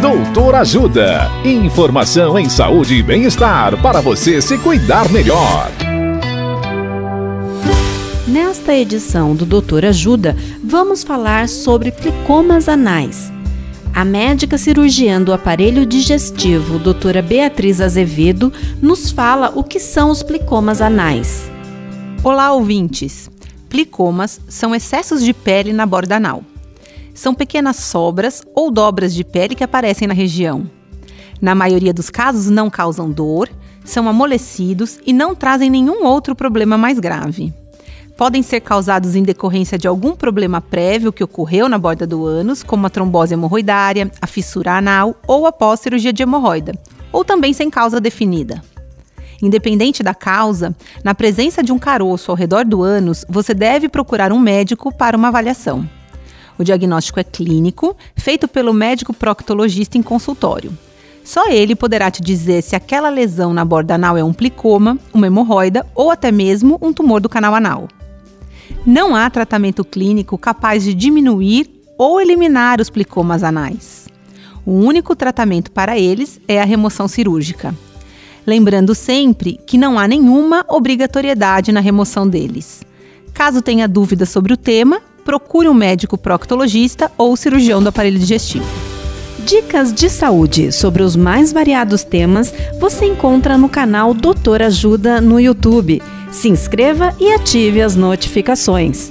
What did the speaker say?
Doutor Ajuda. Informação em saúde e bem-estar para você se cuidar melhor. Nesta edição do Doutor Ajuda, vamos falar sobre plicomas anais. A médica cirurgiã do aparelho digestivo, doutora Beatriz Azevedo, nos fala o que são os plicomas anais. Olá, ouvintes! Plicomas são excessos de pele na borda anal são pequenas sobras ou dobras de pele que aparecem na região. Na maioria dos casos, não causam dor, são amolecidos e não trazem nenhum outro problema mais grave. Podem ser causados em decorrência de algum problema prévio que ocorreu na borda do ânus, como a trombose hemorroidária, a fissura anal ou após cirurgia de hemorroida, ou também sem causa definida. Independente da causa, na presença de um caroço ao redor do ânus, você deve procurar um médico para uma avaliação. O diagnóstico é clínico, feito pelo médico proctologista em consultório. Só ele poderá te dizer se aquela lesão na borda anal é um plicoma, uma hemorroida ou até mesmo um tumor do canal anal. Não há tratamento clínico capaz de diminuir ou eliminar os plicomas anais. O único tratamento para eles é a remoção cirúrgica. Lembrando sempre que não há nenhuma obrigatoriedade na remoção deles. Caso tenha dúvidas sobre o tema, procure um médico proctologista ou cirurgião do aparelho digestivo. Dicas de saúde sobre os mais variados temas você encontra no canal Doutor Ajuda no YouTube. Se inscreva e ative as notificações.